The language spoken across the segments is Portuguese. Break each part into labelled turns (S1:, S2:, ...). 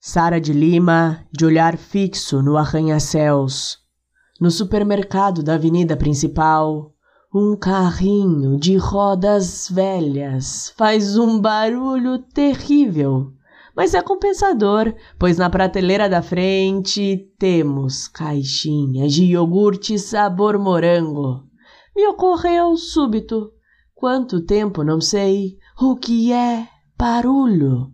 S1: Sara de Lima, de olhar fixo no arranha-céus. No supermercado da avenida principal, um carrinho de rodas velhas faz um barulho terrível, mas é compensador, pois na prateleira da frente temos caixinhas de iogurte sabor morango. Me ocorreu súbito, quanto tempo não sei, o que é barulho.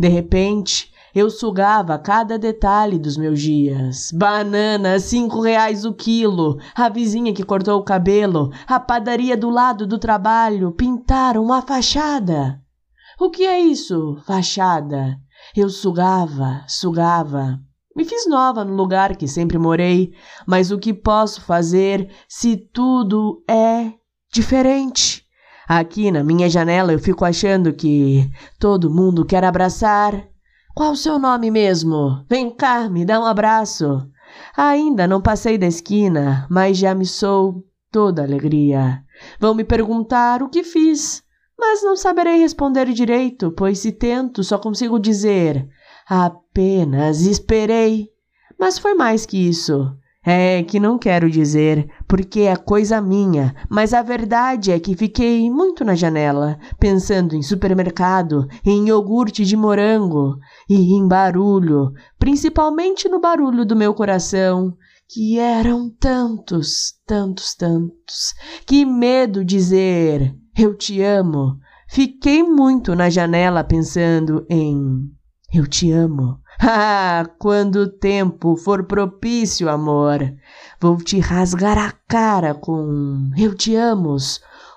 S1: De repente, eu sugava cada detalhe dos meus dias. Banana, cinco reais o quilo. A vizinha que cortou o cabelo. A padaria do lado do trabalho. Pintaram uma fachada. O que é isso, fachada? Eu sugava, sugava. Me fiz nova no lugar que sempre morei, mas o que posso fazer se tudo é diferente? Aqui na minha janela eu fico achando que todo mundo quer abraçar, qual o seu nome mesmo? Vem cá, me dá um abraço. Ainda não passei da esquina, mas já me sou toda alegria. Vão me perguntar o que fiz, mas não saberei responder direito, pois se tento só consigo dizer apenas esperei. Mas foi mais que isso. É que não quero dizer, porque é coisa minha, mas a verdade é que fiquei muito na janela, pensando em supermercado, em iogurte de morango e em barulho, principalmente no barulho do meu coração, que eram tantos, tantos, tantos. Que medo dizer eu te amo. Fiquei muito na janela pensando em eu te amo. Ah, quando o tempo for propício, amor, vou te rasgar a cara com Eu te amo.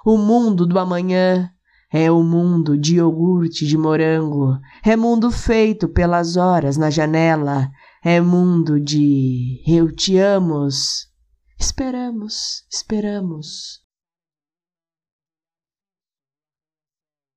S1: O mundo do amanhã é o mundo de iogurte de morango, é mundo feito pelas horas na janela, é mundo de Eu te amo. Esperamos, esperamos.